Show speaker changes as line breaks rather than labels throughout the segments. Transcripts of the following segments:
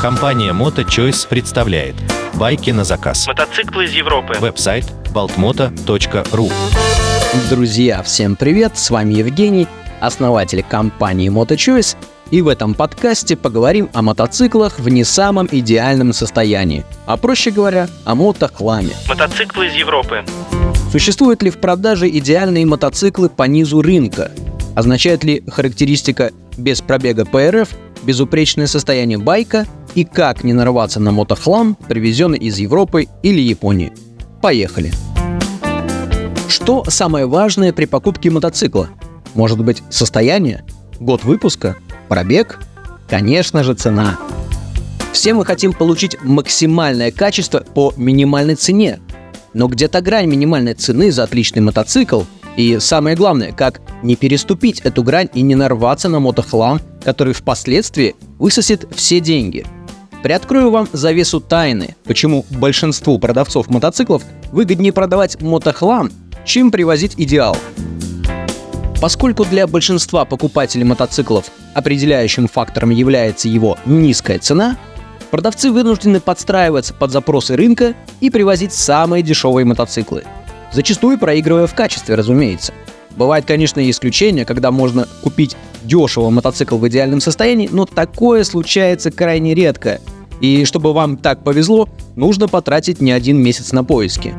Компания MotoChoice представляет байки на заказ.
Мотоциклы из Европы.
Веб-сайт baltmoto.ru
Друзья, всем привет! С вами Евгений, основатель компании MotoChoice, и в этом подкасте поговорим о мотоциклах в не самом идеальном состоянии, а проще говоря, о мотохламе.
Мотоциклы из Европы.
Существуют ли в продаже идеальные мотоциклы по низу рынка? Означает ли характеристика без пробега ПРФ безупречное состояние байка и как не нарваться на мотохлам, привезенный из Европы или Японии? Поехали! Что самое важное при покупке мотоцикла? Может быть, состояние? Год выпуска? Пробег? Конечно же, цена. Все мы хотим получить максимальное качество по минимальной цене. Но где-то грань минимальной цены за отличный мотоцикл и самое главное, как не переступить эту грань и не нарваться на мотохлам, который впоследствии высосет все деньги. Приоткрою вам завесу тайны, почему большинству продавцов мотоциклов выгоднее продавать мотохлам, чем привозить идеал. Поскольку для большинства покупателей мотоциклов определяющим фактором является его низкая цена, продавцы вынуждены подстраиваться под запросы рынка и привозить самые дешевые мотоциклы. Зачастую проигрывая в качестве, разумеется. Бывает, конечно, и исключения, когда можно купить дешево мотоцикл в идеальном состоянии, но такое случается крайне редко. И чтобы вам так повезло, нужно потратить не один месяц на поиски.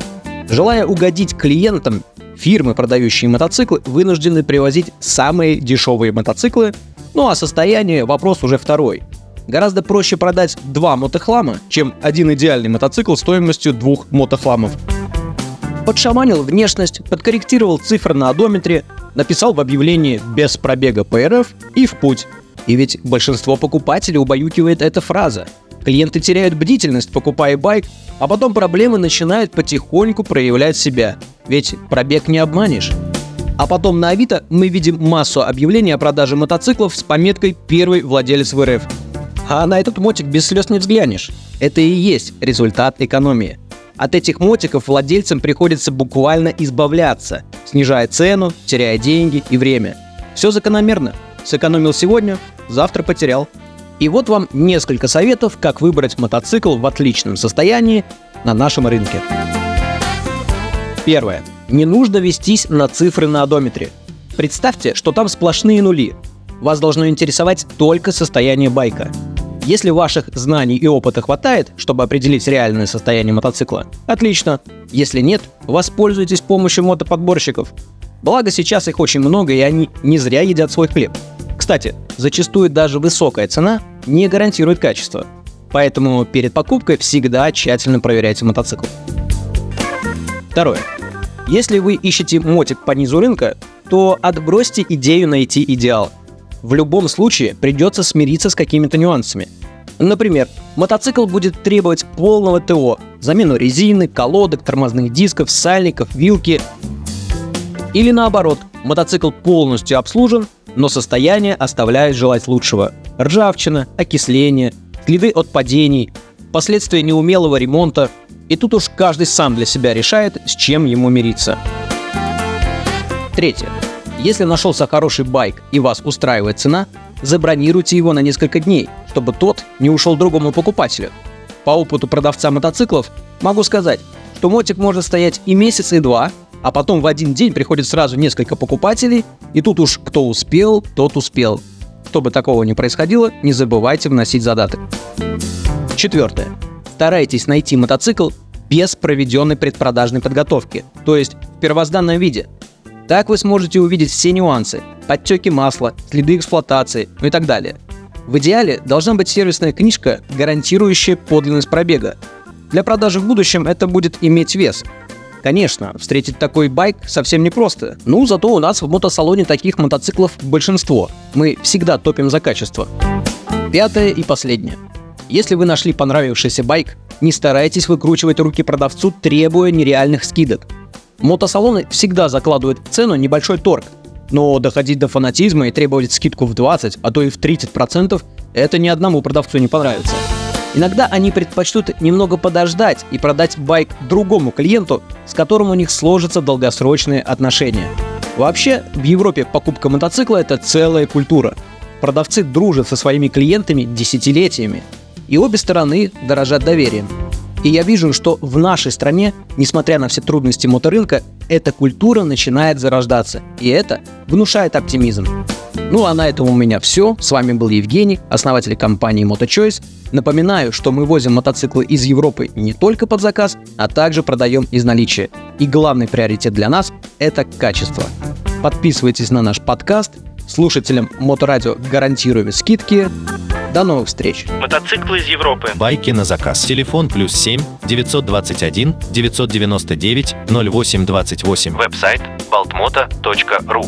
Желая угодить клиентам, фирмы, продающие мотоциклы, вынуждены привозить самые дешевые мотоциклы, ну а состояние – вопрос уже второй. Гораздо проще продать два мотохлама, чем один идеальный мотоцикл стоимостью двух мотохламов. Подшаманил внешность, подкорректировал цифры на одометре, написал в объявлении «без пробега ПРФ» и в путь. И ведь большинство покупателей убаюкивает эта фраза. Клиенты теряют бдительность, покупая байк, а потом проблемы начинают потихоньку проявлять себя. Ведь пробег не обманешь. А потом на Авито мы видим массу объявлений о продаже мотоциклов с пометкой «Первый владелец в РФ». А на этот мотик без слез не взглянешь. Это и есть результат экономии. От этих мотиков владельцам приходится буквально избавляться, снижая цену, теряя деньги и время. Все закономерно. Сэкономил сегодня, завтра потерял. И вот вам несколько советов, как выбрать мотоцикл в отличном состоянии на нашем рынке. Первое. Не нужно вестись на цифры на одометре. Представьте, что там сплошные нули. Вас должно интересовать только состояние байка. Если ваших знаний и опыта хватает, чтобы определить реальное состояние мотоцикла, отлично. Если нет, воспользуйтесь помощью мотоподборщиков. Благо сейчас их очень много, и они не зря едят свой хлеб. Кстати, зачастую даже высокая цена не гарантирует качество. Поэтому перед покупкой всегда тщательно проверяйте мотоцикл. Второе. Если вы ищете мотик по низу рынка, то отбросьте идею найти идеал – в любом случае придется смириться с какими-то нюансами. Например, мотоцикл будет требовать полного ТО, замену резины, колодок, тормозных дисков, сальников, вилки. Или наоборот, мотоцикл полностью обслужен, но состояние оставляет желать лучшего. Ржавчина, окисление, следы от падений, последствия неумелого ремонта. И тут уж каждый сам для себя решает, с чем ему мириться. Третье. Если нашелся хороший байк и вас устраивает цена, забронируйте его на несколько дней, чтобы тот не ушел другому покупателю. По опыту продавца мотоциклов могу сказать, что мотик может стоять и месяц, и два, а потом в один день приходит сразу несколько покупателей, и тут уж кто успел, тот успел. Чтобы такого не происходило, не забывайте вносить задаток. Четвертое. Старайтесь найти мотоцикл без проведенной предпродажной подготовки, то есть в первозданном виде – так вы сможете увидеть все нюансы, подтеки масла, следы эксплуатации, ну и так далее. В идеале должна быть сервисная книжка, гарантирующая подлинность пробега. Для продажи в будущем это будет иметь вес. Конечно, встретить такой байк совсем непросто. Ну, зато у нас в мотосалоне таких мотоциклов большинство. Мы всегда топим за качество. Пятое и последнее. Если вы нашли понравившийся байк, не старайтесь выкручивать руки продавцу, требуя нереальных скидок. Мотосалоны всегда закладывают в цену небольшой торг, но доходить до фанатизма и требовать скидку в 20, а то и в 30% это ни одному продавцу не понравится. Иногда они предпочтут немного подождать и продать байк другому клиенту, с которым у них сложатся долгосрочные отношения. Вообще, в Европе покупка мотоцикла – это целая культура. продавцы дружат со своими клиентами десятилетиями, и обе стороны дорожат доверием. И я вижу, что в нашей стране, несмотря на все трудности моторынка, эта культура начинает зарождаться, и это внушает оптимизм. Ну а на этом у меня все. С вами был Евгений, основатель компании MotoChoice. Напоминаю, что мы возим мотоциклы из Европы не только под заказ, а также продаем из наличия. И главный приоритет для нас – это качество. Подписывайтесь на наш подкаст. Слушателям Моторадио гарантируем скидки. До новых встреч!
Мотоциклы из Европы.
Байки на заказ. Телефон плюс 7 921 999 0828.
Веб-сайт baltmoto.ru